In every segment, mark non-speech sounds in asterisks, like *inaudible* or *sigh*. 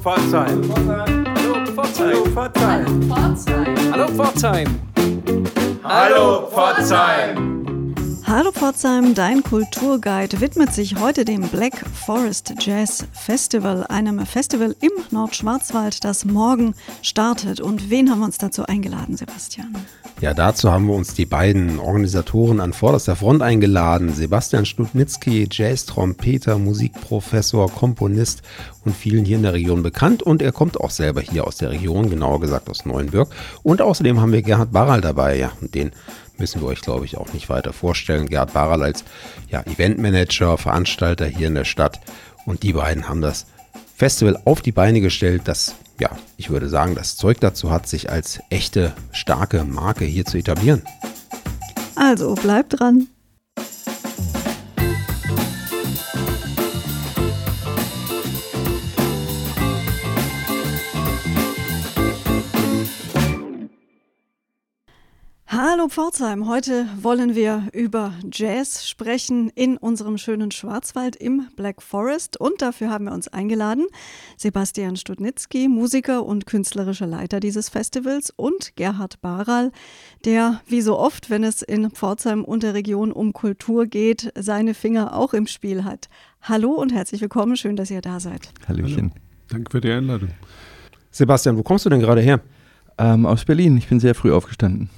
Pforzheim. Hallo Pforzheim. Hallo Pforzheim. Hallo Pforzheim. Hallo Pforzheim, dein Kulturguide widmet sich heute dem Black Forest Jazz Festival, einem Festival im Nordschwarzwald, das morgen startet. Und wen haben wir uns dazu eingeladen, Sebastian? Ja, dazu haben wir uns die beiden Organisatoren an vorderster Front eingeladen. Sebastian Stutnitzki, Jazz-Trompeter, Musikprofessor, Komponist und vielen hier in der Region bekannt. Und er kommt auch selber hier aus der Region, genauer gesagt aus Neuenbürg. Und außerdem haben wir Gerhard Barral dabei. Ja, und den müssen wir euch, glaube ich, auch nicht weiter vorstellen. Gerhard Barral als ja, Eventmanager, Veranstalter hier in der Stadt. Und die beiden haben das Festival auf die Beine gestellt, das ja, ich würde sagen, das Zeug dazu hat, sich als echte, starke Marke hier zu etablieren. Also bleibt dran. Pforzheim, heute wollen wir über Jazz sprechen in unserem schönen Schwarzwald im Black Forest und dafür haben wir uns eingeladen Sebastian Studnitzki, Musiker und künstlerischer Leiter dieses Festivals und Gerhard Baral, der wie so oft, wenn es in Pforzheim und der Region um Kultur geht, seine Finger auch im Spiel hat. Hallo und herzlich willkommen, schön, dass ihr da seid. Hallöchen. Hallo. Danke für die Einladung. Sebastian, wo kommst du denn gerade her? Ähm, aus Berlin, ich bin sehr früh aufgestanden.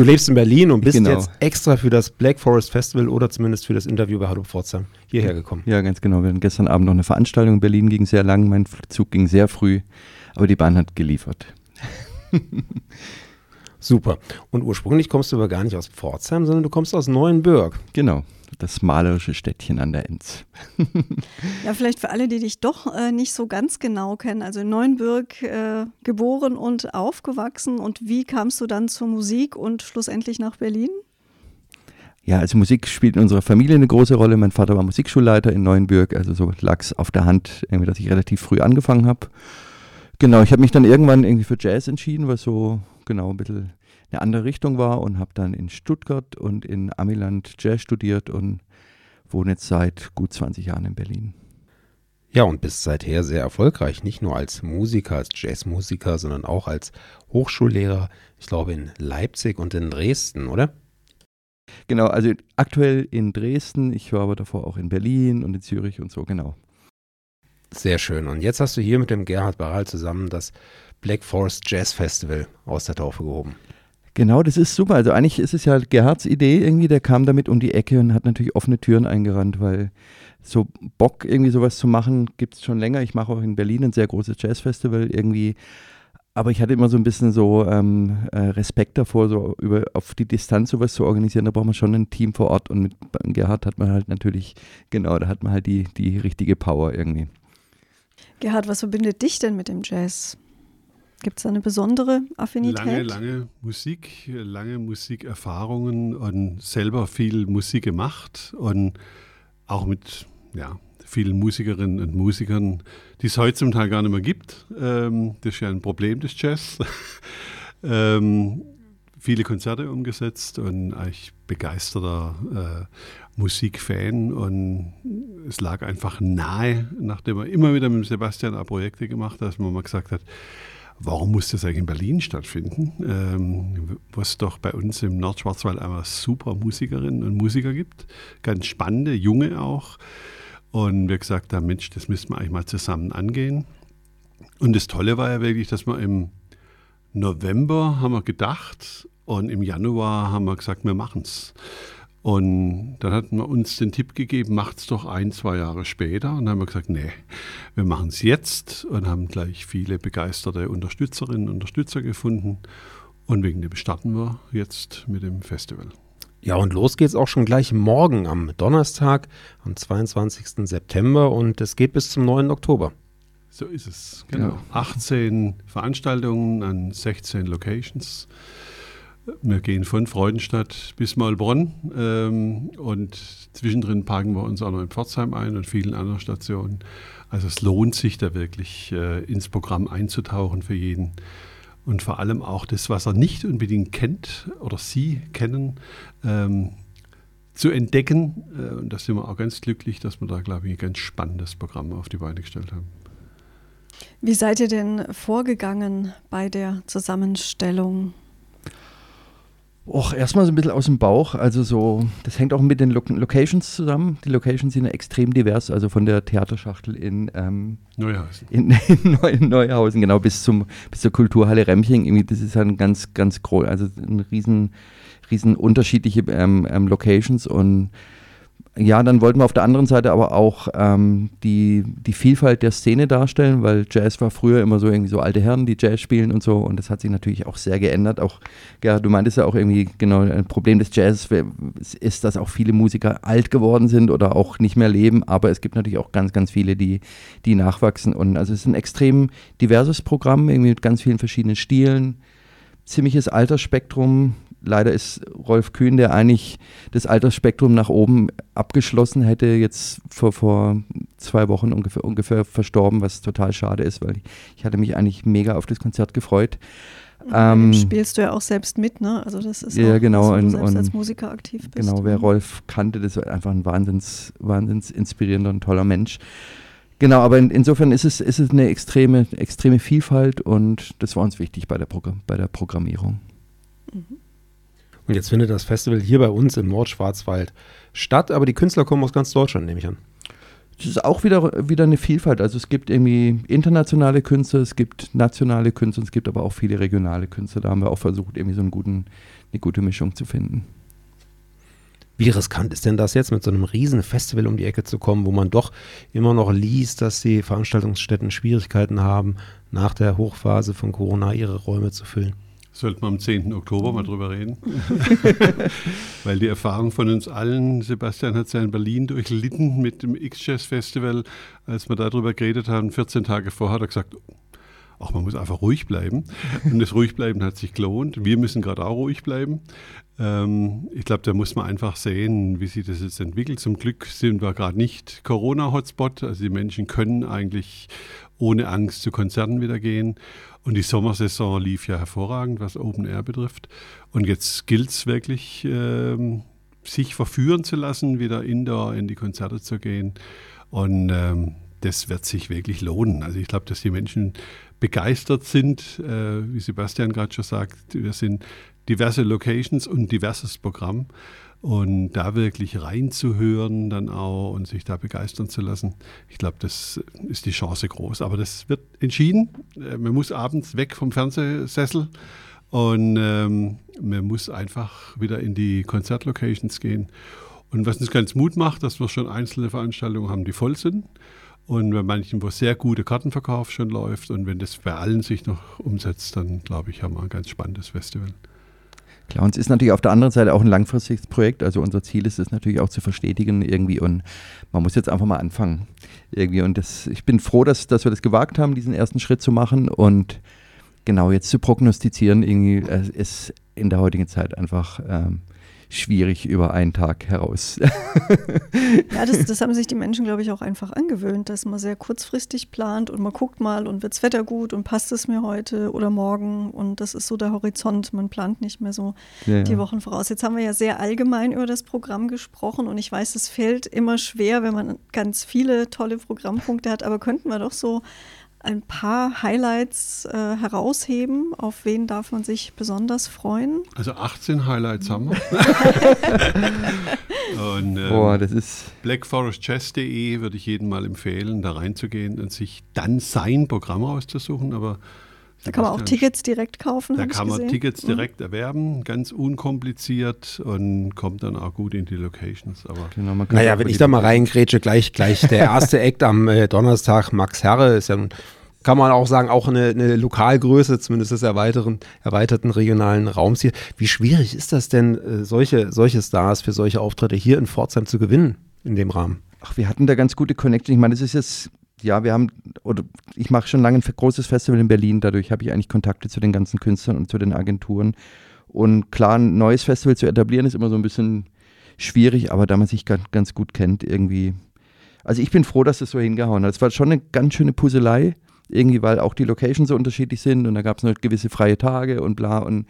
Du lebst in Berlin und bist genau. jetzt extra für das Black Forest Festival oder zumindest für das Interview bei Hallo Pforzheim hierher gekommen. Ja, ganz genau. Wir hatten gestern Abend noch eine Veranstaltung in Berlin, ging sehr lang, mein Zug ging sehr früh, aber die Bahn hat geliefert. *laughs* Super. Und ursprünglich kommst du aber gar nicht aus Pforzheim, sondern du kommst aus Neuenbürg. Genau das malerische Städtchen an der Enz. *laughs* ja, vielleicht für alle, die dich doch äh, nicht so ganz genau kennen. Also in Neuenbürg äh, geboren und aufgewachsen. Und wie kamst du dann zur Musik und schlussendlich nach Berlin? Ja, also Musik spielt in unserer Familie eine große Rolle. Mein Vater war Musikschulleiter in Neuenbürg, also so lag es auf der Hand, irgendwie, dass ich relativ früh angefangen habe. Genau, ich habe mich dann irgendwann irgendwie für Jazz entschieden, was so genau ein bisschen eine andere Richtung war und habe dann in Stuttgart und in Amiland Jazz studiert und wohne jetzt seit gut 20 Jahren in Berlin. Ja, und bist seither sehr erfolgreich, nicht nur als Musiker, als Jazzmusiker, sondern auch als Hochschullehrer, ich glaube in Leipzig und in Dresden, oder? Genau, also aktuell in Dresden, ich war aber davor auch in Berlin und in Zürich und so, genau. Sehr schön. Und jetzt hast du hier mit dem Gerhard Baral zusammen das Black Forest Jazz Festival aus der Taufe gehoben. Genau, das ist super. Also eigentlich ist es ja Gerhards Idee irgendwie, der kam damit um die Ecke und hat natürlich offene Türen eingerannt, weil so Bock irgendwie sowas zu machen gibt es schon länger. Ich mache auch in Berlin ein sehr großes Jazzfestival irgendwie. Aber ich hatte immer so ein bisschen so ähm, äh, Respekt davor, so über auf die Distanz sowas zu organisieren. Da braucht man schon ein Team vor Ort und mit Gerhard hat man halt natürlich, genau, da hat man halt die, die richtige Power irgendwie. Gerhard, was verbindet dich denn mit dem Jazz? Gibt es eine besondere Affinität? Lange, lange Musik, lange Musikerfahrungen und selber viel Musik gemacht und auch mit ja, vielen Musikerinnen und Musikern, die es heute zum Teil gar nicht mehr gibt. Ähm, das ist ja ein Problem des Jazz. *laughs* ähm, viele Konzerte umgesetzt und eigentlich begeisterter äh, Musikfan und es lag einfach nahe, nachdem er immer wieder mit Sebastian auch Projekte gemacht hat, dass man mal gesagt hat, warum muss das eigentlich in Berlin stattfinden, ähm, was doch bei uns im Nordschwarzwald einmal super Musikerinnen und Musiker gibt, ganz spannende, junge auch. Und wir gesagt haben, Mensch, das müssen wir eigentlich mal zusammen angehen. Und das Tolle war ja wirklich, dass wir im November haben wir gedacht und im Januar haben wir gesagt, wir machen es. Und dann hatten wir uns den Tipp gegeben, macht es doch ein, zwei Jahre später. Und dann haben wir gesagt, nee, wir machen es jetzt und haben gleich viele begeisterte Unterstützerinnen und Unterstützer gefunden. Und wegen dem starten wir jetzt mit dem Festival. Ja, und los geht's auch schon gleich morgen am Donnerstag, am 22. September und es geht bis zum 9. Oktober. So ist es, genau. Ja. 18 Veranstaltungen an 16 Locations. Wir gehen von Freudenstadt bis Maulbronn ähm, und zwischendrin parken wir uns auch noch in Pforzheim ein und vielen anderen Stationen. Also es lohnt sich da wirklich äh, ins Programm einzutauchen für jeden und vor allem auch das, was er nicht unbedingt kennt oder Sie kennen, ähm, zu entdecken. Äh, und da sind wir auch ganz glücklich, dass wir da, glaube ich, ein ganz spannendes Programm auf die Beine gestellt haben. Wie seid ihr denn vorgegangen bei der Zusammenstellung? Och, erstmal so ein bisschen aus dem Bauch. Also so, das hängt auch mit den Lo Locations zusammen. Die Locations sind ja extrem divers, also von der Theaterschachtel in, ähm, Neuhausen. In, *laughs* in Neu Neuhausen, genau, bis zum bis zur Kulturhalle Remching. Irgendwie, das ist ein ganz, ganz groß, also ein riesen, riesen unterschiedliche ähm, ähm, Locations und ja, dann wollten wir auf der anderen Seite aber auch ähm, die, die Vielfalt der Szene darstellen, weil Jazz war früher immer so irgendwie so alte Herren, die Jazz spielen und so. Und das hat sich natürlich auch sehr geändert. Auch, ja, du meintest ja auch irgendwie, genau, ein Problem des Jazz ist, dass auch viele Musiker alt geworden sind oder auch nicht mehr leben, aber es gibt natürlich auch ganz, ganz viele, die, die nachwachsen. Und also es ist ein extrem diverses Programm, irgendwie mit ganz vielen verschiedenen Stilen, ziemliches Altersspektrum, leider ist Rolf Kühn, der eigentlich das Altersspektrum nach oben abgeschlossen hätte, jetzt vor, vor zwei Wochen ungefähr, ungefähr verstorben, was total schade ist, weil ich, ich hatte mich eigentlich mega auf das Konzert gefreut. Ähm, spielst du ja auch selbst mit, ne? Also das ist ja auch, genau, dass du selbst und, als Musiker aktiv bist. Genau, wer Rolf kannte, das war einfach ein wahnsinns, wahnsinns inspirierender und toller Mensch. Genau, aber in, insofern ist es, ist es eine extreme, extreme Vielfalt und das war uns wichtig bei der, Programm, bei der Programmierung. Mhm. Und jetzt findet das Festival hier bei uns im Nordschwarzwald statt, aber die Künstler kommen aus ganz Deutschland, nehme ich an. Es ist auch wieder, wieder eine Vielfalt. Also es gibt irgendwie internationale Künstler, es gibt nationale Künstler, es gibt aber auch viele regionale Künstler. Da haben wir auch versucht, irgendwie so einen guten, eine gute Mischung zu finden. Wie riskant ist denn das jetzt, mit so einem riesen Festival um die Ecke zu kommen, wo man doch immer noch liest, dass die Veranstaltungsstätten Schwierigkeiten haben, nach der Hochphase von Corona ihre Räume zu füllen? Sollten wir am 10. Oktober mal drüber reden. *laughs* Weil die Erfahrung von uns allen, Sebastian hat es ja in Berlin durchlitten mit dem X-Jazz Festival, als wir darüber geredet haben, 14 Tage vorher hat er gesagt, ach, man muss einfach ruhig bleiben. Und das Ruhigbleiben hat sich gelohnt. Wir müssen gerade auch ruhig bleiben. Ähm, ich glaube, da muss man einfach sehen, wie sich das jetzt entwickelt. Zum Glück sind wir gerade nicht Corona-Hotspot. Also die Menschen können eigentlich ohne Angst zu Konzerten wieder gehen. Und die Sommersaison lief ja hervorragend, was Open Air betrifft. Und jetzt gilt es wirklich, ähm, sich verführen zu lassen, wieder indoor in die Konzerte zu gehen. Und ähm, das wird sich wirklich lohnen. Also ich glaube, dass die Menschen begeistert sind, äh, wie Sebastian gerade schon sagt. Wir sind diverse Locations und diverses Programm. Und da wirklich reinzuhören dann auch und sich da begeistern zu lassen, ich glaube, das ist die Chance groß. Aber das wird entschieden. Äh, man muss abends weg vom Fernsehsessel und ähm, man muss einfach wieder in die Konzertlocations gehen. Und was uns ganz Mut macht, dass wir schon einzelne Veranstaltungen haben, die voll sind. Und bei manchen, wo sehr gute Kartenverkauf schon läuft. Und wenn das bei allen sich noch umsetzt, dann glaube ich, haben wir ein ganz spannendes Festival. Klar, und es ist natürlich auf der anderen Seite auch ein langfristiges Projekt. Also unser Ziel ist es natürlich auch zu verstetigen irgendwie und man muss jetzt einfach mal anfangen irgendwie. Und das, ich bin froh, dass, dass wir das gewagt haben, diesen ersten Schritt zu machen und genau jetzt zu prognostizieren irgendwie äh, ist in der heutigen Zeit einfach ähm, schwierig über einen Tag heraus. *laughs* ja, das, *laughs* das, haben sich die Menschen, glaube ich, auch einfach angewöhnt, dass man sehr kurzfristig plant und man guckt mal und wird das Wetter gut und passt es mir heute oder morgen und das ist so der Horizont. Man plant nicht mehr so ja, die Wochen voraus. Jetzt haben wir ja sehr allgemein über das Programm gesprochen und ich weiß, es fällt immer schwer, wenn man ganz viele tolle Programmpunkte hat, aber könnten wir doch so ein paar Highlights äh, herausheben? Auf wen darf man sich besonders freuen? Also 18 Highlights haben wir. *laughs* und, ähm, Boah, das ist blackforestjazz.de würde ich jedem mal empfehlen, da reinzugehen und sich dann sein Programm auszusuchen. Aber da kann man auch Tickets direkt kaufen. Da kann man gesehen. Tickets mhm. direkt mhm. erwerben, ganz unkompliziert und kommt dann auch gut in die Locations. Aber genau, naja, wenn ich da mal reingrätsche, gleich, gleich der *laughs* erste Act am äh, Donnerstag, Max Herre, ist ja kann man auch sagen, auch eine, eine Lokalgröße, zumindest des erweiterten, erweiterten regionalen Raums hier. Wie schwierig ist das denn, äh, solche, solche Stars für solche Auftritte hier in Pforzheim zu gewinnen in dem Rahmen? Ach, wir hatten da ganz gute Connection. Ich meine, das ist jetzt ja, wir haben, oder ich mache schon lange ein großes Festival in Berlin, dadurch habe ich eigentlich Kontakte zu den ganzen Künstlern und zu den Agenturen. Und klar, ein neues Festival zu etablieren ist immer so ein bisschen schwierig, aber da man sich ganz, ganz gut kennt, irgendwie. Also ich bin froh, dass das so hingehauen hat. Es war schon eine ganz schöne Puzzlei, irgendwie, weil auch die Locations so unterschiedlich sind und da gab es noch gewisse freie Tage und bla und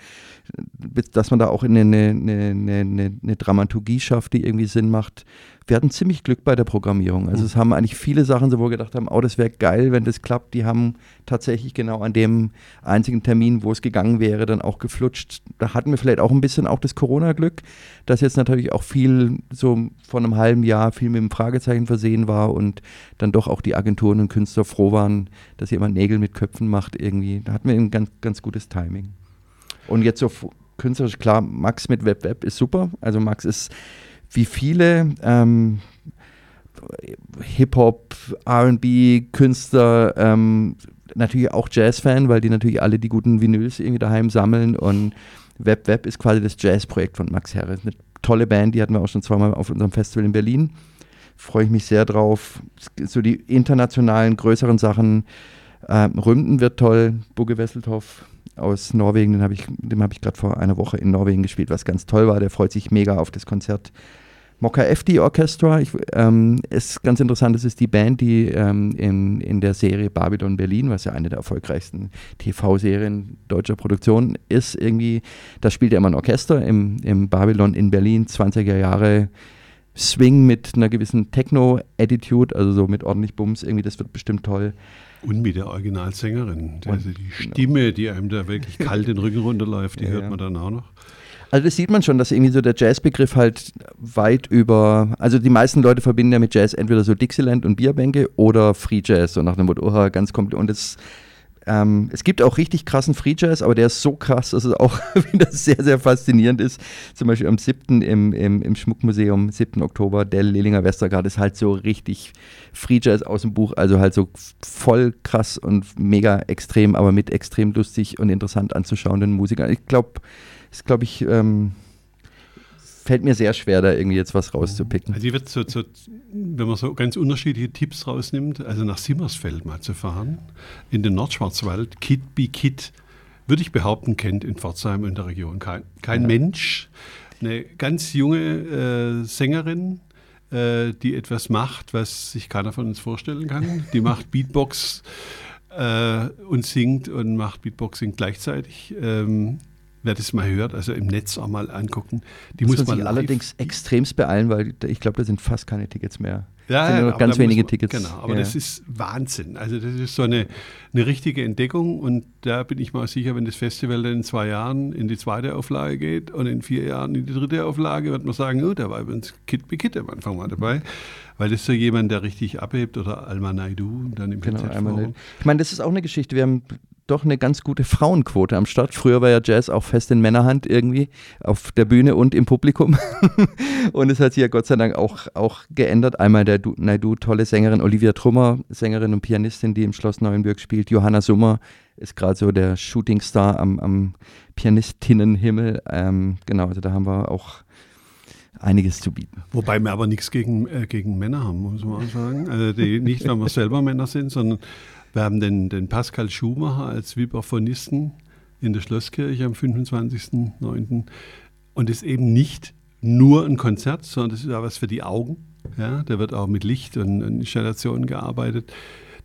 dass man da auch eine, eine, eine, eine, eine Dramaturgie schafft, die irgendwie Sinn macht, wir hatten ziemlich Glück bei der Programmierung. Also es haben eigentlich viele Sachen, so wo wir gedacht haben, oh, das wäre geil, wenn das klappt. Die haben tatsächlich genau an dem einzigen Termin, wo es gegangen wäre, dann auch geflutscht. Da hatten wir vielleicht auch ein bisschen auch das Corona-Glück, dass jetzt natürlich auch viel so von einem halben Jahr viel mit einem Fragezeichen versehen war und dann doch auch die Agenturen und Künstler froh waren, dass jemand Nägel mit Köpfen macht irgendwie. Da hatten wir ein ganz, ganz gutes Timing. Und jetzt so künstlerisch, klar, Max mit Web Web ist super. Also Max ist wie viele ähm, Hip-Hop, RB-Künstler, ähm, natürlich auch Jazz-Fan, weil die natürlich alle die guten Vinyls irgendwie daheim sammeln und Web Web ist quasi das Jazz-Projekt von Max Herre. Eine tolle Band, die hatten wir auch schon zweimal auf unserem Festival in Berlin. Freue ich mich sehr drauf. So die internationalen, größeren Sachen. Ähm, Rümden wird toll, Bugge Wesseltoff aus Norwegen, den hab ich, dem habe ich gerade vor einer Woche in Norwegen gespielt, was ganz toll war. Der freut sich mega auf das Konzert. Mokka FD Orchestra, ich, ähm, ist ganz interessant, das ist die Band, die ähm, in, in der Serie Babylon Berlin, was ja eine der erfolgreichsten TV-Serien deutscher Produktion ist, irgendwie, da spielt ja immer ein Orchester im, im Babylon in Berlin, 20er Jahre Swing mit einer gewissen Techno-Attitude, also so mit ordentlich Bums, irgendwie, das wird bestimmt toll. Und mit der Originalsängerin. Also die Stimme, die einem da wirklich kalt den Rücken runterläuft, die ja, hört man dann auch noch. Also das sieht man schon, dass irgendwie so der Jazzbegriff halt weit über, also die meisten Leute verbinden ja mit Jazz entweder so Dixieland und Bierbänke oder Free Jazz, so nach dem Motto, oh, ganz komplett. Und das ähm, es gibt auch richtig krassen Free Jazz, aber der ist so krass, dass es auch *laughs* wieder sehr, sehr faszinierend ist. Zum Beispiel am 7. im, im, im Schmuckmuseum, 7. Oktober, der Lillinger Westergaard ist halt so richtig Free Jazz aus dem Buch, also halt so voll krass und mega extrem, aber mit extrem lustig und interessant anzuschauenden Musikern. Ich glaube, ist, glaube ich, ähm, fällt mir sehr schwer, da irgendwie jetzt was rauszupicken. Also, wird so, so, wenn man so ganz unterschiedliche Tipps rausnimmt, also nach Simmersfeld mal zu fahren, in den Nordschwarzwald, Kid be Kid, würde ich behaupten, kennt in Pforzheim in der Region kein, kein ja. Mensch. Eine ganz junge äh, Sängerin, äh, die etwas macht, was sich keiner von uns vorstellen kann. Die macht *laughs* Beatbox äh, und singt und macht Beatboxing gleichzeitig. Ähm, wer das mal hört, also im Netz auch mal angucken. Die muss, muss man sich allerdings extremst beeilen, weil ich glaube, da sind fast keine Tickets mehr. Ja, sind ja noch ganz wenige man, Tickets. Genau, aber ja. das ist Wahnsinn. Also das ist so eine, eine richtige Entdeckung und da bin ich mal sicher, wenn das Festival dann in zwei Jahren in die zweite Auflage geht und in vier Jahren in die dritte Auflage, wird man sagen, oh, da war übrigens Kid be Kid am Anfang mal dabei. Weil das ist so jemand, der richtig abhebt oder Alma Naidu dann im genau, Ich meine, das ist auch eine Geschichte. Wir haben doch eine ganz gute Frauenquote am Start. Früher war ja Jazz auch fest in Männerhand irgendwie auf der Bühne und im Publikum. *laughs* und es hat sich ja Gott sei Dank auch, auch geändert. Einmal der du, Naidu, tolle Sängerin, Olivia Trummer, Sängerin und Pianistin, die im Schloss Neuenburg spielt. Johanna Summer ist gerade so der Shootingstar am, am Pianistinnenhimmel. Ähm, genau, also da haben wir auch einiges zu bieten. Wobei wir aber nichts gegen, äh, gegen Männer haben, muss man auch sagen. Also die, nicht, weil wir selber Männer sind, sondern wir haben den, den Pascal Schumacher als Vibraphonisten in der Schlosskirche am 25.09. Und ist eben nicht nur ein Konzert, sondern das ist auch was für die Augen. Ja, da wird auch mit Licht und, und Installationen gearbeitet.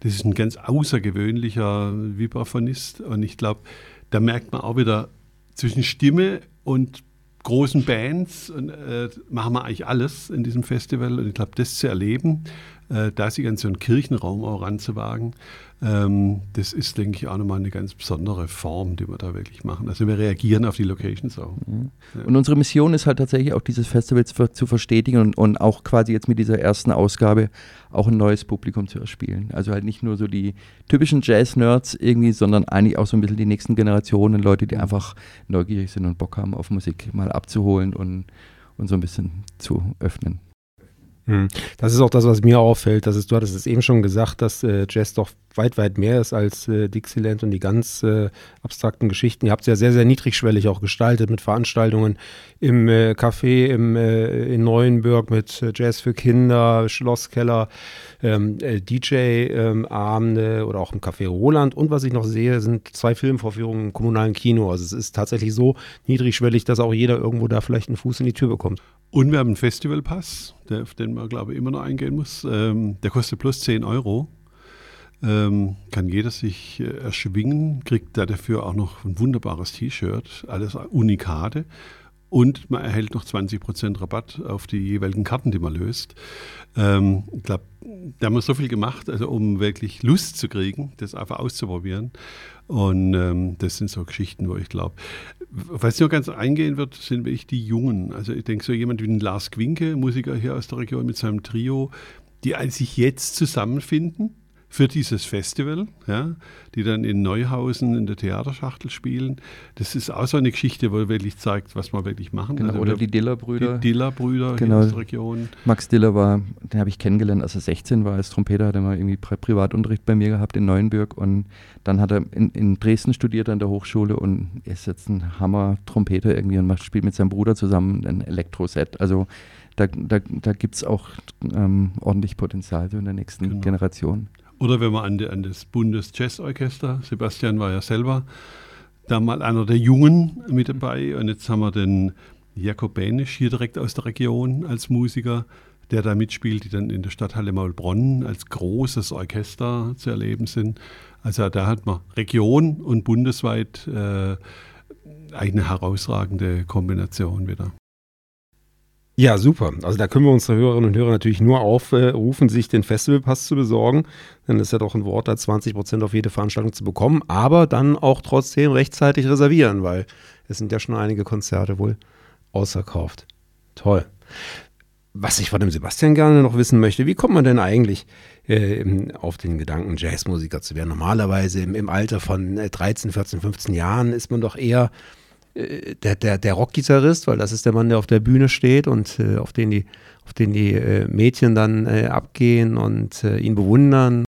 Das ist ein ganz außergewöhnlicher Vibraphonist. Und ich glaube, da merkt man auch wieder zwischen Stimme und großen Bands und, äh, machen wir eigentlich alles in diesem Festival. Und ich glaube, das zu erleben, äh, da sich an so einen Kirchenraum auch ranzuwagen, ähm, das ist, denke ich, auch nochmal eine ganz besondere Form, die wir da wirklich machen. Also wir reagieren auf die Locations auch. Mhm. Ja. Und unsere Mission ist halt tatsächlich auch dieses Festival zu, zu verstetigen und, und, auch quasi jetzt mit dieser ersten Ausgabe auch ein neues Publikum zu erspielen. Also halt nicht nur so die typischen Jazz-Nerds irgendwie, sondern eigentlich auch so ein bisschen die nächsten Generationen, Leute, die einfach neugierig sind und Bock haben auf Musik mal abzuholen und, und so ein bisschen zu öffnen. Hm. Das ist auch das, was mir auffällt. Das ist, du hattest es eben schon gesagt, dass äh, Jazz doch weit, weit mehr ist als äh, Dixieland und die ganz äh, abstrakten Geschichten. Ihr habt es ja sehr, sehr niedrigschwellig auch gestaltet mit Veranstaltungen im äh, Café im, äh, in Neuenburg mit äh, Jazz für Kinder, Schlosskeller, ähm, DJ-Abende ähm, oder auch im Café Roland. Und was ich noch sehe, sind zwei Filmvorführungen im kommunalen Kino. Also es ist tatsächlich so niedrigschwellig, dass auch jeder irgendwo da vielleicht einen Fuß in die Tür bekommt. Und wir haben einen Festivalpass, der, auf den man, glaube ich, immer noch eingehen muss. Ähm, der kostet plus 10 Euro. Ähm, kann jeder sich äh, erschwingen, kriegt da dafür auch noch ein wunderbares T-Shirt, alles Unikate. und man erhält noch 20% Rabatt auf die jeweiligen Karten, die man löst. Ähm, ich glaube, da haben wir so viel gemacht, also um wirklich Lust zu kriegen, das einfach auszuprobieren. Und ähm, das sind so Geschichten, wo ich glaube, was noch ganz eingehen wird, sind wirklich die Jungen. Also ich denke, so jemand wie ein Lars Quinke, Musiker hier aus der Region mit seinem Trio, die sich jetzt zusammenfinden für dieses Festival, ja, die dann in Neuhausen in der Theaterschachtel spielen. Das ist auch so eine Geschichte, wo wirklich zeigt, was wir wirklich machen. Genau, also oder die Diller-Brüder. Die Diller-Brüder genau. aus der Region. Max Diller war, den habe ich kennengelernt, als er 16 war, als Trompeter, hat er mal irgendwie Pri Privatunterricht bei mir gehabt in Neuenburg und dann hat er in, in Dresden studiert an der Hochschule und ist jetzt ein Hammer-Trompeter irgendwie und macht, spielt mit seinem Bruder zusammen ein Elektroset. Also da, da, da gibt es auch ähm, ordentlich Potenzial so in der nächsten genau. Generation. Oder wenn man an, die, an das Bundesjazzorchester, Sebastian war ja selber da mal einer der Jungen mit dabei und jetzt haben wir den Jakob Bänisch hier direkt aus der Region als Musiker, der da mitspielt, die dann in der Stadthalle Maulbronn als großes Orchester zu erleben sind. Also da hat man Region und bundesweit äh, eine herausragende Kombination wieder. Ja, super. Also da können wir unsere Hörerinnen und Hörer natürlich nur aufrufen, sich den Festivalpass zu besorgen. Denn es ist ja doch ein Wort, da 20 Prozent auf jede Veranstaltung zu bekommen. Aber dann auch trotzdem rechtzeitig reservieren, weil es sind ja schon einige Konzerte wohl ausverkauft. Toll. Was ich von dem Sebastian gerne noch wissen möchte, wie kommt man denn eigentlich äh, auf den Gedanken, Jazzmusiker zu werden? Normalerweise im, im Alter von 13, 14, 15 Jahren ist man doch eher der, der, der Rockgitarrist, weil das ist der Mann, der auf der Bühne steht und äh, auf den die, auf den die äh, Mädchen dann äh, abgehen und äh, ihn bewundern.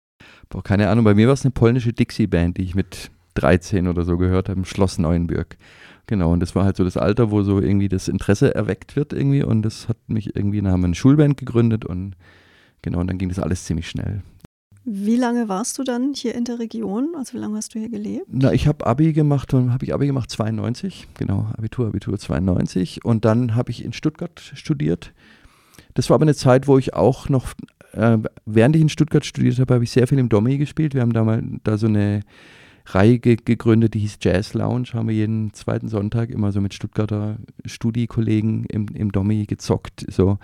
Boah, keine Ahnung, bei mir war es eine polnische Dixie-Band, die ich mit 13 oder so gehört habe, im Schloss Neuenburg. Genau, und das war halt so das Alter, wo so irgendwie das Interesse erweckt wird irgendwie und das hat mich irgendwie, dann haben wir eine Schulband gegründet und genau, und dann ging das alles ziemlich schnell. Wie lange warst du dann hier in der Region? Also wie lange hast du hier gelebt? Na, ich habe Abi gemacht, habe ich Abi gemacht 92, genau, Abitur, Abitur 92 und dann habe ich in Stuttgart studiert. Das war aber eine Zeit, wo ich auch noch, äh, während ich in Stuttgart studiert habe, habe ich sehr viel im Domi gespielt. Wir haben da mal da so eine Reihe ge gegründet, die hieß Jazz Lounge, haben wir jeden zweiten Sonntag immer so mit Stuttgarter Studiekollegen im, im Domi gezockt. So.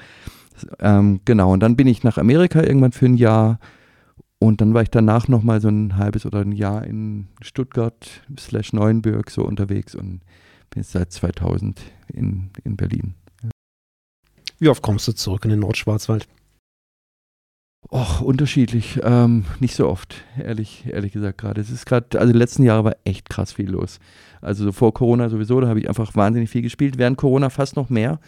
Ähm, genau, und dann bin ich nach Amerika irgendwann für ein Jahr und dann war ich danach noch mal so ein halbes oder ein Jahr in Stuttgart slash Neuenburg so unterwegs und bin jetzt seit 2000 in, in Berlin. Wie oft kommst du zurück in den Nordschwarzwald? Och, unterschiedlich. Ähm, nicht so oft, ehrlich, ehrlich gesagt gerade. Es ist gerade, also die letzten Jahre war echt krass viel los. Also so vor Corona sowieso, da habe ich einfach wahnsinnig viel gespielt. Während Corona fast noch mehr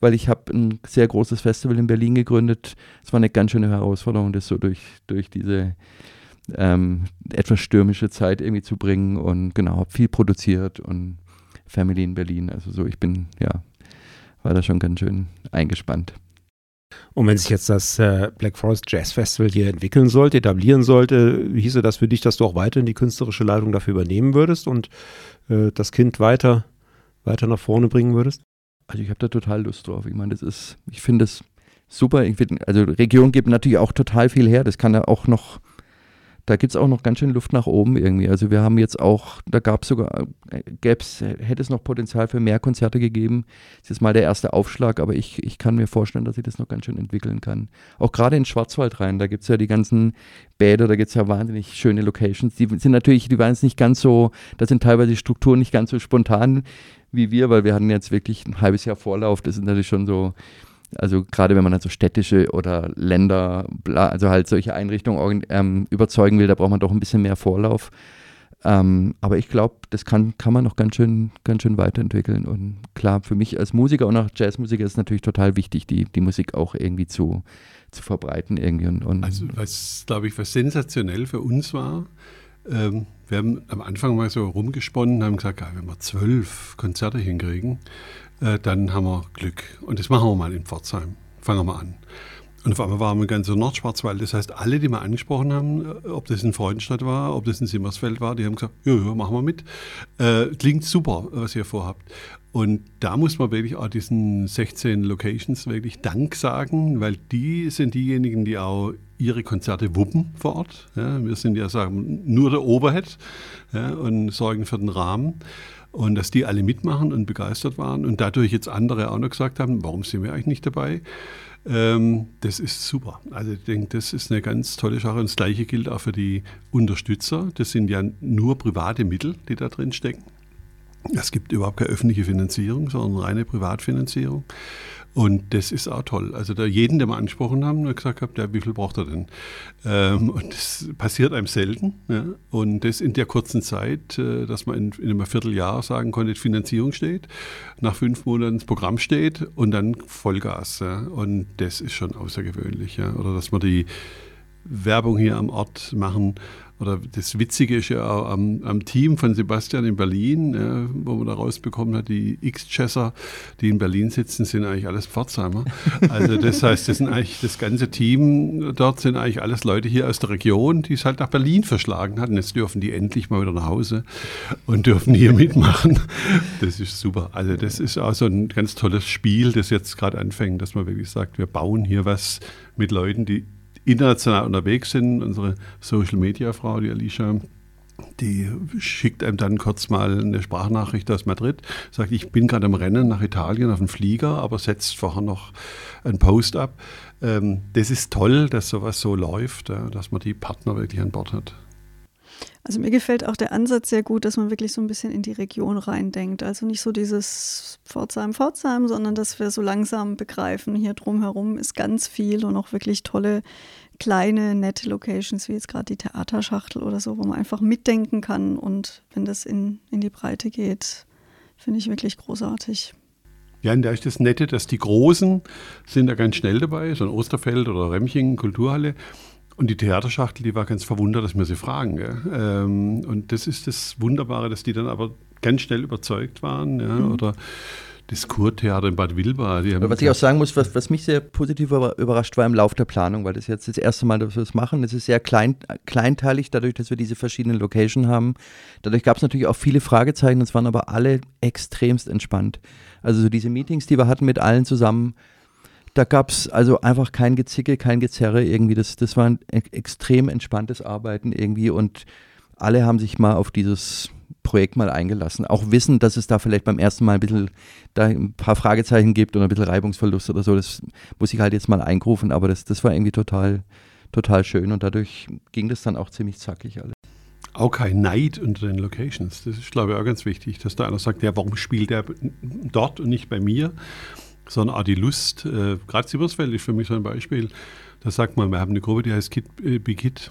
weil ich habe ein sehr großes Festival in Berlin gegründet. Es war eine ganz schöne Herausforderung, das so durch, durch diese ähm, etwas stürmische Zeit irgendwie zu bringen und genau, habe viel produziert und Family in Berlin. Also so, ich bin, ja, war da schon ganz schön eingespannt. Und wenn sich jetzt das äh, Black Forest Jazz Festival hier entwickeln sollte, etablieren sollte, hieße das für dich, dass du auch weiterhin die künstlerische Leitung dafür übernehmen würdest und äh, das Kind weiter, weiter nach vorne bringen würdest? Also ich habe da total Lust drauf. Ich meine, das ist, ich finde es super. Ich find, also Region gibt natürlich auch total viel her. Das kann ja auch noch, da gibt es auch noch ganz schön Luft nach oben irgendwie. Also wir haben jetzt auch, da gab es sogar, äh, gäb's, hätte es noch Potenzial für mehr Konzerte gegeben. Das ist mal der erste Aufschlag, aber ich, ich kann mir vorstellen, dass ich das noch ganz schön entwickeln kann. Auch gerade in Schwarzwald rein, da gibt es ja die ganzen Bäder, da gibt es ja wahnsinnig schöne Locations. Die sind natürlich, die waren jetzt nicht ganz so, da sind teilweise die Strukturen nicht ganz so spontan wie wir, weil wir hatten jetzt wirklich ein halbes Jahr Vorlauf. Das ist natürlich schon so, also gerade wenn man dann so städtische oder Länder, also halt solche Einrichtungen ähm, überzeugen will, da braucht man doch ein bisschen mehr Vorlauf. Ähm, aber ich glaube, das kann, kann man noch ganz schön, ganz schön weiterentwickeln. Und klar, für mich als Musiker und auch Jazzmusiker ist es natürlich total wichtig, die, die Musik auch irgendwie zu, zu verbreiten. Irgendwie und, und also was, glaube ich, was sensationell für uns war, ähm, wir haben am Anfang mal so rumgesponnen, haben gesagt, ja, wenn wir zwölf Konzerte hinkriegen, äh, dann haben wir Glück. Und das machen wir mal in Pforzheim. Fangen wir mal an. Und auf einmal waren wir ganz so Nordschwarzwald. Das heißt, alle, die wir angesprochen haben, äh, ob das in Freudenstadt war, ob das in Simmersfeld war, die haben gesagt, ja, ja, machen wir mit. Äh, klingt super, was ihr vorhabt. Und da muss man wirklich auch diesen 16 Locations wirklich Dank sagen, weil die sind diejenigen, die auch ihre Konzerte wuppen vor Ort. Ja, wir sind ja sagen nur der Overhead ja, und sorgen für den Rahmen. Und dass die alle mitmachen und begeistert waren und dadurch jetzt andere auch noch gesagt haben, warum sind wir eigentlich nicht dabei? Ähm, das ist super. Also ich denke, das ist eine ganz tolle Sache. Und das Gleiche gilt auch für die Unterstützer. Das sind ja nur private Mittel, die da drin stecken. Es gibt überhaupt keine öffentliche Finanzierung, sondern reine Privatfinanzierung. Und das ist auch toll. Also da jeden, den wir angesprochen haben, gesagt habe, wie viel braucht er denn? Ähm, und das passiert einem selten. Ja? Und das in der kurzen Zeit, äh, dass man in, in, einem Vierteljahr sagen konnte, Finanzierung steht, nach fünf Monaten das Programm steht und dann Vollgas. Ja? Und das ist schon außergewöhnlich. Ja? Oder dass man die Werbung hier am Ort machen oder das Witzige ist ja am, am Team von Sebastian in Berlin, ja, wo man da rausbekommen hat, die X-Chesser, die in Berlin sitzen, sind eigentlich alles Pforzheimer. Also das heißt, das sind eigentlich das ganze Team dort sind eigentlich alles Leute hier aus der Region, die es halt nach Berlin verschlagen hatten. Jetzt dürfen die endlich mal wieder nach Hause und dürfen hier mitmachen. Das ist super. Also das ist auch so ein ganz tolles Spiel, das jetzt gerade anfängt, dass man wirklich sagt, wir bauen hier was mit Leuten, die international unterwegs sind. Unsere Social-Media-Frau, die Alicia, die schickt einem dann kurz mal eine Sprachnachricht aus Madrid, sagt, ich bin gerade am Rennen nach Italien auf den Flieger, aber setzt vorher noch einen Post ab. Ähm, das ist toll, dass sowas so läuft, dass man die Partner wirklich an Bord hat. Also mir gefällt auch der Ansatz sehr gut, dass man wirklich so ein bisschen in die Region reindenkt. Also nicht so dieses Pforzheim, Pforzheim, sondern dass wir so langsam begreifen, hier drumherum ist ganz viel und auch wirklich tolle kleine, nette Locations, wie jetzt gerade die Theaterschachtel oder so, wo man einfach mitdenken kann. Und wenn das in, in die Breite geht, finde ich wirklich großartig. Ja, und da ist das Nette, dass die Großen sind da ganz schnell dabei, so ein Osterfeld oder Remching, Kulturhalle. Und die Theaterschachtel, die war ganz verwundert, dass wir sie fragen. Ähm, und das ist das Wunderbare, dass die dann aber ganz schnell überzeugt waren. Ja, mhm. Oder das Kurtheater in Bad Wilba. was ich auch sagen muss, was, was, mich sehr positiv überrascht war im Lauf der Planung, weil das jetzt das erste Mal, dass wir das machen. Es ist sehr klein, kleinteilig, dadurch, dass wir diese verschiedenen Locations haben. Dadurch gab es natürlich auch viele Fragezeichen, es waren aber alle extremst entspannt. Also so diese Meetings, die wir hatten mit allen zusammen, da gab es also einfach kein Gezicke, kein Gezerre irgendwie. Das, das war ein e extrem entspanntes Arbeiten irgendwie und alle haben sich mal auf dieses Projekt mal eingelassen. Auch wissen, dass es da vielleicht beim ersten Mal ein bisschen da ein paar Fragezeichen gibt und ein bisschen Reibungsverlust oder so. Das muss ich halt jetzt mal eingrufen, aber das, das war irgendwie total, total schön und dadurch ging das dann auch ziemlich zackig alles. Auch kein Neid unter den Locations. Das ist, glaube ich, auch ganz wichtig, dass da einer sagt, ja, warum spielt der dort und nicht bei mir? Sondern auch die Lust. Äh, Gerade Siebersfeld ist für mich so ein Beispiel. Da sagt man, wir haben eine Gruppe, die heißt Kid, äh, Big Kid.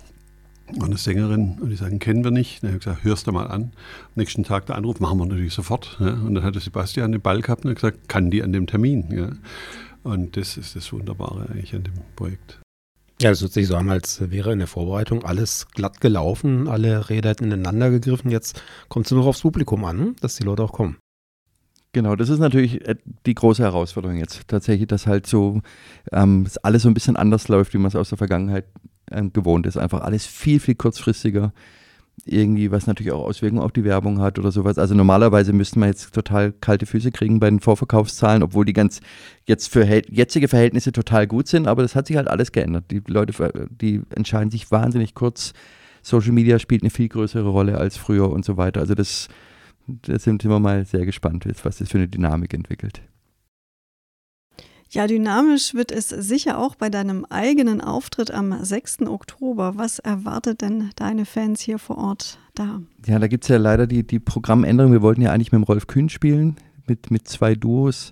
Und eine Sängerin, und die sagen, kennen wir nicht. Dann habe ich gesagt, hörst du mal an. Am nächsten Tag der Anruf, machen wir natürlich sofort. Ja. Und dann hatte Sebastian den Ball gehabt und hat gesagt, kann die an dem Termin. Ja. Und das ist das Wunderbare eigentlich an dem Projekt. Ja, es hört sich so an, als wäre in der Vorbereitung alles glatt gelaufen, alle Räder hätten ineinander gegriffen. Jetzt kommt es nur noch aufs Publikum an, dass die Leute auch kommen. Genau, das ist natürlich äh, die große Herausforderung jetzt. Tatsächlich, dass halt so ähm, alles so ein bisschen anders läuft, wie man es aus der Vergangenheit äh, gewohnt ist. Einfach alles viel, viel kurzfristiger. Irgendwie, was natürlich auch Auswirkungen auf die Werbung hat oder sowas. Also normalerweise müssten wir jetzt total kalte Füße kriegen bei den Vorverkaufszahlen, obwohl die ganz jetzt für jetzige Verhältnisse total gut sind, aber das hat sich halt alles geändert. Die Leute, die entscheiden sich wahnsinnig kurz. Social Media spielt eine viel größere Rolle als früher und so weiter. Also das da sind wir mal sehr gespannt, was das für eine Dynamik entwickelt. Ja, dynamisch wird es sicher auch bei deinem eigenen Auftritt am 6. Oktober. Was erwartet denn deine Fans hier vor Ort da? Ja, da gibt es ja leider die, die Programmänderung. Wir wollten ja eigentlich mit dem Rolf Kühn spielen, mit, mit zwei Duos.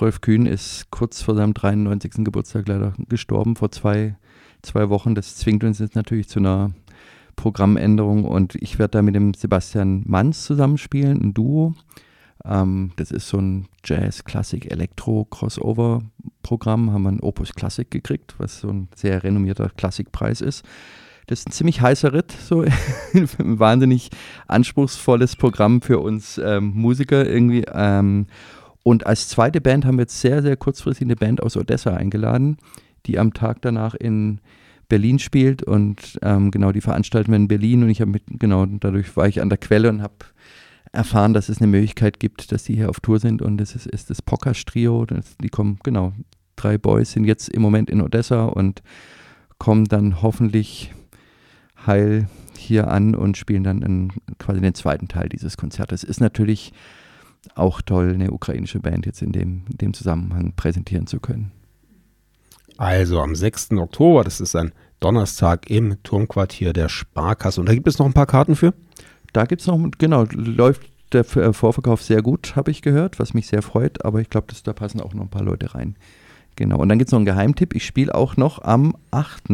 Rolf Kühn ist kurz vor seinem 93. Geburtstag leider gestorben, vor zwei, zwei Wochen. Das zwingt uns jetzt natürlich zu einer Programmänderung und ich werde da mit dem Sebastian Manns zusammenspielen, ein Duo. Ähm, das ist so ein Jazz-Klassik-Elektro-Crossover-Programm, haben wir ein Opus Classic gekriegt, was so ein sehr renommierter Klassikpreis ist. Das ist ein ziemlich heißer Ritt, so *laughs* ein wahnsinnig anspruchsvolles Programm für uns ähm, Musiker irgendwie. Ähm, und als zweite Band haben wir jetzt sehr, sehr kurzfristig eine Band aus Odessa eingeladen, die am Tag danach in Berlin spielt und ähm, genau die veranstalten wir in Berlin und ich habe mit, genau, dadurch war ich an der Quelle und habe erfahren, dass es eine Möglichkeit gibt, dass die hier auf Tour sind und das ist, ist das Pokash Trio, das, die kommen, genau, drei Boys sind jetzt im Moment in Odessa und kommen dann hoffentlich heil hier an und spielen dann in, quasi den zweiten Teil dieses Konzertes. Ist natürlich auch toll, eine ukrainische Band jetzt in dem, in dem Zusammenhang präsentieren zu können. Also am 6. Oktober, das ist ein Donnerstag im Turmquartier der Sparkasse. Und da gibt es noch ein paar Karten für? Da gibt es noch, genau, läuft der äh, Vorverkauf sehr gut, habe ich gehört, was mich sehr freut. Aber ich glaube, da passen auch noch ein paar Leute rein. Genau. Und dann gibt es noch einen Geheimtipp. Ich spiele auch noch am 8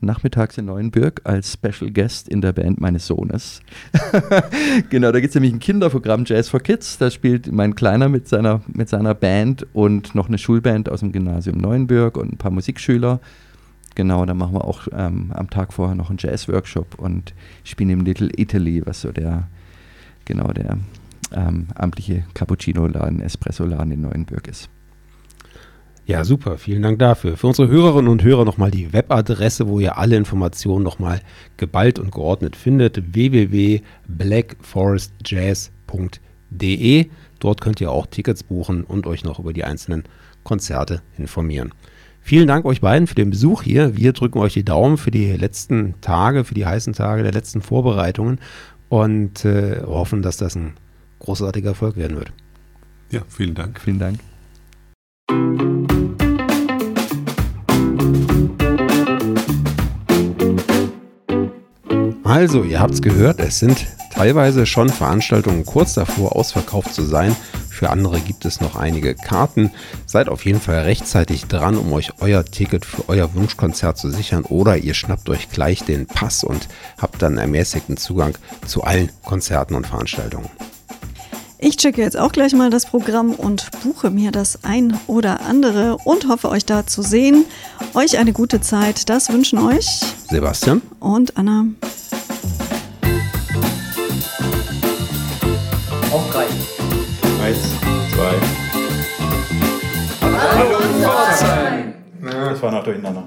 nachmittags in Neuenbürg als Special Guest in der Band meines Sohnes. *laughs* genau, da gibt es nämlich ein Kinderprogramm Jazz for Kids. Da spielt mein Kleiner mit seiner, mit seiner Band und noch eine Schulband aus dem Gymnasium Neuenbürg und ein paar Musikschüler. Genau, da machen wir auch ähm, am Tag vorher noch einen Jazz-Workshop und spielen im Little Italy, was so der, genau, der ähm, amtliche Cappuccino-Laden, Espresso-Laden in Neuenbürg ist. Ja, super. Vielen Dank dafür. Für unsere Hörerinnen und Hörer nochmal die Webadresse, wo ihr alle Informationen nochmal geballt und geordnet findet. www.blackforestjazz.de. Dort könnt ihr auch Tickets buchen und euch noch über die einzelnen Konzerte informieren. Vielen Dank euch beiden für den Besuch hier. Wir drücken euch die Daumen für die letzten Tage, für die heißen Tage der letzten Vorbereitungen und äh, hoffen, dass das ein großartiger Erfolg werden wird. Ja, vielen Dank. Vielen Dank. Also, ihr habt es gehört, es sind teilweise schon Veranstaltungen kurz davor, ausverkauft zu sein. Für andere gibt es noch einige Karten. Seid auf jeden Fall rechtzeitig dran, um euch euer Ticket für euer Wunschkonzert zu sichern. Oder ihr schnappt euch gleich den Pass und habt dann ermäßigten Zugang zu allen Konzerten und Veranstaltungen. Ich checke jetzt auch gleich mal das Programm und buche mir das ein oder andere und hoffe euch da zu sehen. Euch eine gute Zeit. Das wünschen euch Sebastian und Anna. Pforzheim! Das war noch durcheinander.